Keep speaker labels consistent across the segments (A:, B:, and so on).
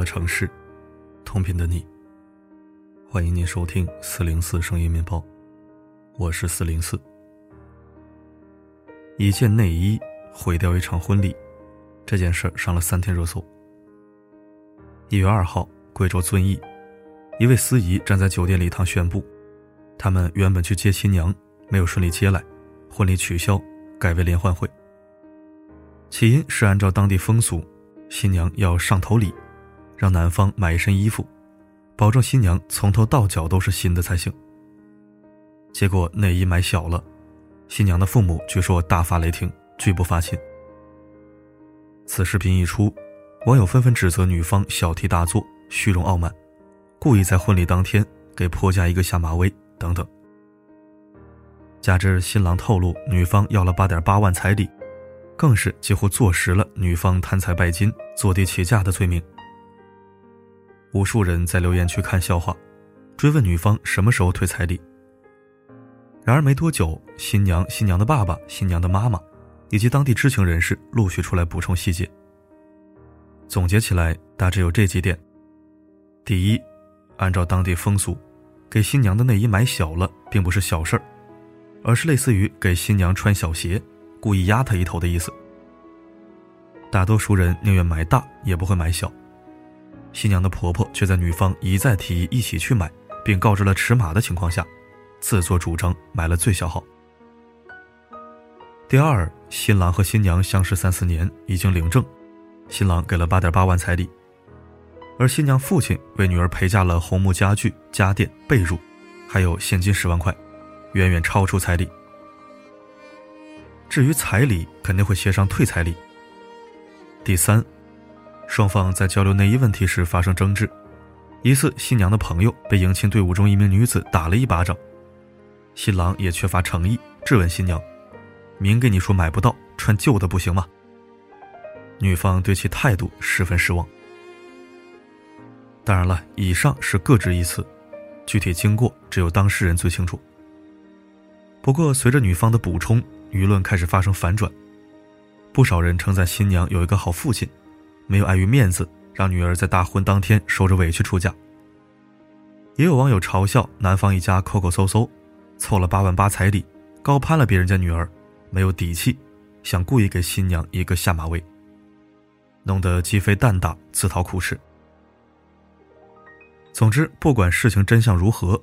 A: 的城市，同频的你。欢迎您收听四零四声音面包，我是四零四。一件内衣毁掉一场婚礼，这件事上了三天热搜。一月二号，贵州遵义，一位司仪站在酒店礼堂宣布，他们原本去接新娘，没有顺利接来，婚礼取消，改为联欢会。起因是按照当地风俗。新娘要上头礼，让男方买一身衣服，保证新娘从头到脚都是新的才行。结果内衣买小了，新娘的父母据说大发雷霆，拒不发亲。此视频一出，网友纷纷指责女方小题大做、虚荣傲慢，故意在婚礼当天给婆家一个下马威等等。加之新郎透露女方要了八点八万彩礼。更是几乎坐实了女方贪财拜金、坐地起价的罪名。无数人在留言区看笑话，追问女方什么时候退彩礼。然而没多久，新娘、新娘的爸爸、新娘的妈妈，以及当地知情人士陆续出来补充细节。总结起来，大致有这几点：第一，按照当地风俗，给新娘的内衣买小了，并不是小事儿，而是类似于给新娘穿小鞋。故意压她一头的意思。大多数人宁愿买大，也不会买小。新娘的婆婆却在女方一再提议一起去买，并告知了尺码的情况下，自作主张买了最小号。第二，新郎和新娘相识三四年，已经领证，新郎给了八点八万彩礼，而新娘父亲为女儿陪嫁了红木家具、家电、被褥，还有现金十万块，远远超出彩礼。至于彩礼，肯定会协商退彩礼。第三，双方在交流内衣问题时发生争执，一次新娘的朋友被迎亲队伍中一名女子打了一巴掌，新郎也缺乏诚意，质问新娘：“明给你说买不到，穿旧的不行吗？”女方对其态度十分失望。当然了，以上是各执一词，具体经过只有当事人最清楚。不过，随着女方的补充。舆论开始发生反转，不少人称赞新娘有一个好父亲，没有碍于面子让女儿在大婚当天受着委屈出嫁。也有网友嘲笑男方一家抠抠搜搜，凑了八万八彩礼，高攀了别人家女儿，没有底气，想故意给新娘一个下马威，弄得鸡飞蛋打，自讨苦吃。总之，不管事情真相如何，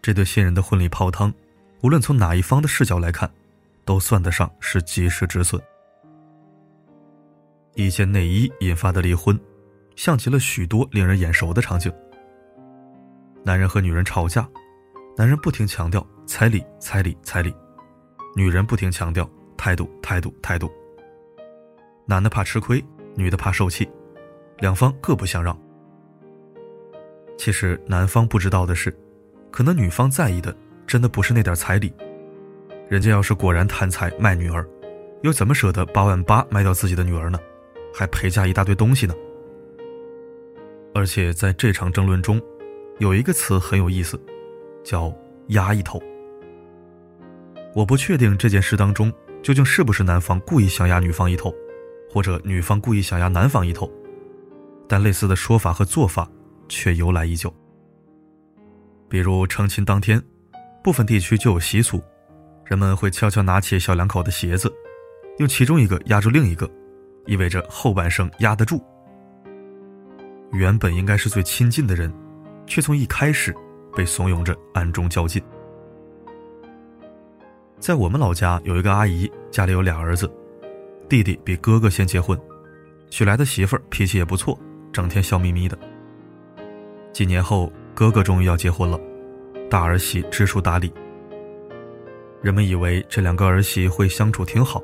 A: 这对新人的婚礼泡汤，无论从哪一方的视角来看。都算得上是及时止损。一件内衣引发的离婚，像极了许多令人眼熟的场景。男人和女人吵架，男人不停强调彩礼、彩礼、彩礼，女人不停强调态度、态度、态度。男的怕吃亏，女的怕受气，两方各不相让。其实男方不知道的是，可能女方在意的真的不是那点彩礼。人家要是果然贪财卖女儿，又怎么舍得八万八卖掉自己的女儿呢？还陪嫁一大堆东西呢？而且在这场争论中，有一个词很有意思，叫“压一头”。我不确定这件事当中究竟是不是男方故意想压女方一头，或者女方故意想压男方一头，但类似的说法和做法却由来已久。比如成亲当天，部分地区就有习俗。人们会悄悄拿起小两口的鞋子，用其中一个压住另一个，意味着后半生压得住。原本应该是最亲近的人，却从一开始被怂恿着暗中较劲。在我们老家有一个阿姨，家里有俩儿子，弟弟比哥哥先结婚，娶来的媳妇儿脾气也不错，整天笑眯眯的。几年后，哥哥终于要结婚了，大儿媳知书达理。人们以为这两个儿媳会相处挺好，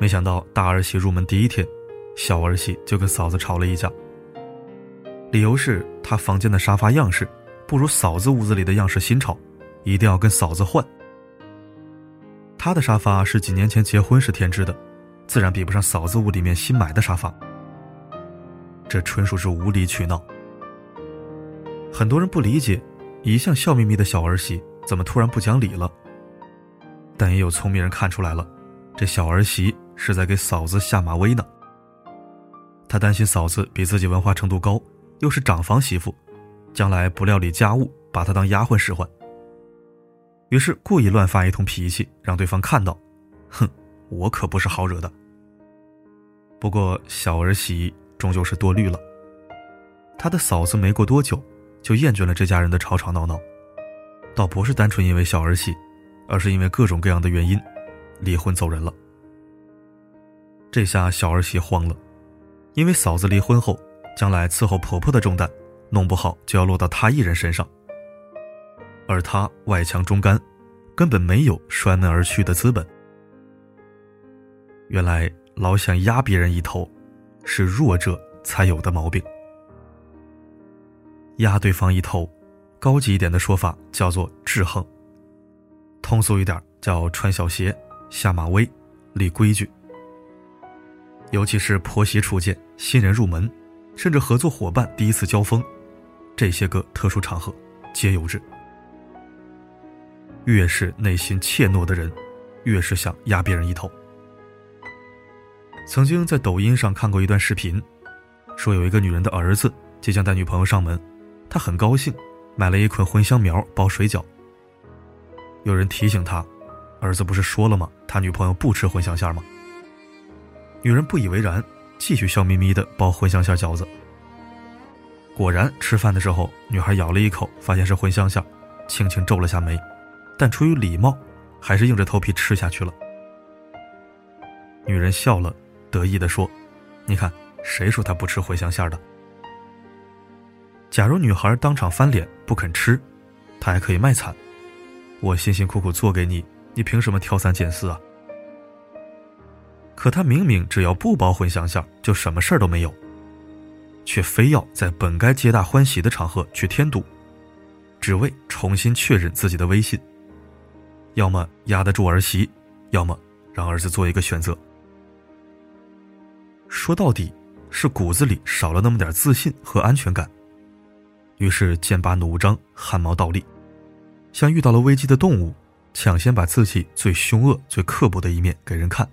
A: 没想到大儿媳入门第一天，小儿媳就跟嫂子吵了一架。理由是她房间的沙发样式不如嫂子屋子里的样式新潮，一定要跟嫂子换。她的沙发是几年前结婚时添置的，自然比不上嫂子屋里面新买的沙发。这纯属是无理取闹。很多人不理解，一向笑眯眯的小儿媳怎么突然不讲理了。但也有聪明人看出来了，这小儿媳是在给嫂子下马威呢。他担心嫂子比自己文化程度高，又是长房媳妇，将来不料理家务，把她当丫鬟使唤。于是故意乱发一通脾气，让对方看到，哼，我可不是好惹的。不过小儿媳终究是多虑了，他的嫂子没过多久就厌倦了这家人的吵吵闹闹，倒不是单纯因为小儿媳，而是因为各种各样的原因，离婚走人了。这下小儿媳慌了，因为嫂子离婚后，将来伺候婆婆的重担，弄不好就要落到她一人身上，而她外强中干，根本没有摔门而去的资本。原来。老想压别人一头，是弱者才有的毛病。压对方一头，高级一点的说法叫做制衡。通俗一点叫穿小鞋、下马威、立规矩。尤其是婆媳初见、新人入门，甚至合作伙伴第一次交锋，这些个特殊场合，皆有之。越是内心怯懦的人，越是想压别人一头。曾经在抖音上看过一段视频，说有一个女人的儿子即将带女朋友上门，他很高兴，买了一捆茴香苗包水饺。有人提醒他，儿子不是说了吗？他女朋友不吃茴香馅吗？女人不以为然，继续笑眯眯的包茴香馅饺子。果然，吃饭的时候，女孩咬了一口，发现是茴香馅，轻轻皱了下眉，但出于礼貌，还是硬着头皮吃下去了。女人笑了。得意地说：“你看，谁说他不吃茴香馅的？假如女孩当场翻脸不肯吃，他还可以卖惨。我辛辛苦苦做给你，你凭什么挑三拣四啊？可他明明只要不包茴香馅，就什么事儿都没有，却非要在本该皆大欢喜的场合去添堵，只为重新确认自己的威信。要么压得住儿媳，要么让儿子做一个选择。”说到底，是骨子里少了那么点自信和安全感。于是剑拔弩张，汗毛倒立，像遇到了危机的动物，抢先把自己最凶恶、最刻薄的一面给人看。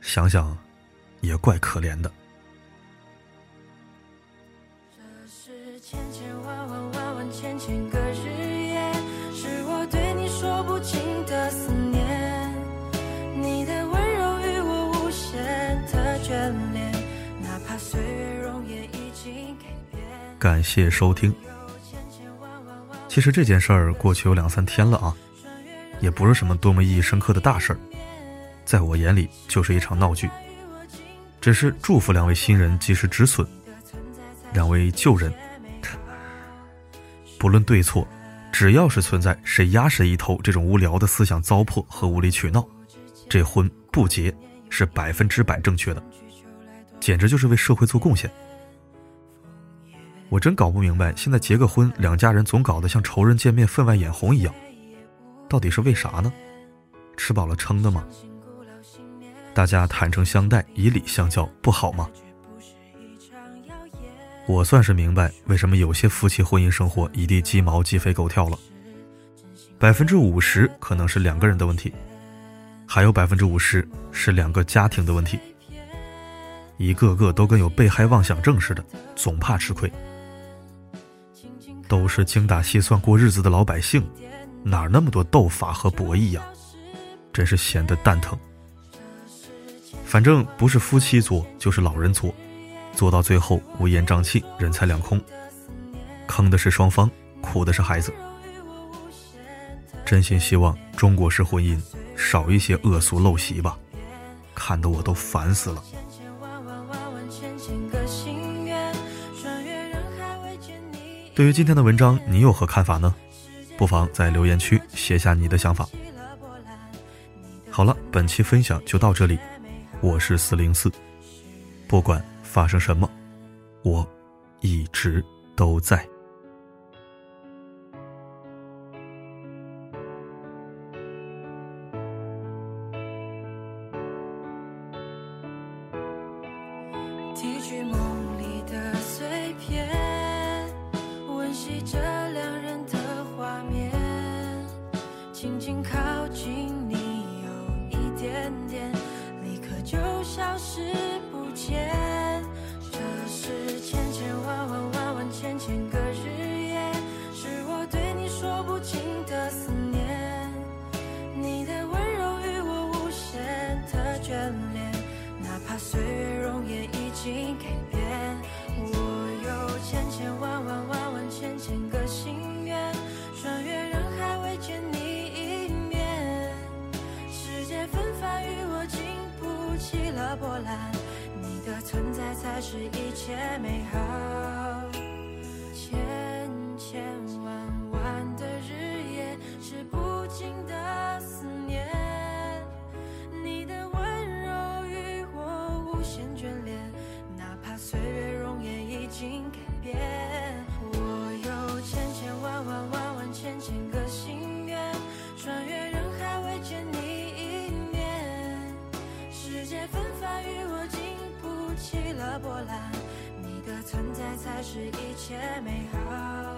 A: 想想，也怪可怜的。感谢收听。其实这件事儿过去有两三天了啊，也不是什么多么意义深刻的大事儿，在我眼里就是一场闹剧。只是祝福两位新人及时止损，两位旧人，不论对错，只要是存在谁压谁一头这种无聊的思想糟粕和无理取闹，这婚不结是百分之百正确的，简直就是为社会做贡献。我真搞不明白，现在结个婚，两家人总搞得像仇人见面分外眼红一样，到底是为啥呢？吃饱了撑的吗？大家坦诚相待，以礼相交，不好吗？我算是明白为什么有些夫妻婚姻生活一地鸡毛、鸡飞狗跳了。百分之五十可能是两个人的问题，还有百分之五十是两个家庭的问题，一个个都跟有被害妄想症似的，总怕吃亏。都是精打细算过日子的老百姓，哪那么多斗法和博弈呀？真是闲得蛋疼。反正不是夫妻作，就是老人作，做到最后乌烟瘴气，人财两空，坑的是双方，苦的是孩子。真心希望中国式婚姻少一些恶俗陋习吧，看得我都烦死了。对于今天的文章，你有何看法呢？不妨在留言区写下你的想法。好了，本期分享就到这里，我是四零四，不管发生什么，我一直都在。眷恋，哪怕岁月容颜已经改
B: 变，我有千千万万万万千千个心愿，穿越人海未见你一面，世界纷繁与我，经不起了波澜，你的存在才是一切美好。波澜，你的存在才是一切美好。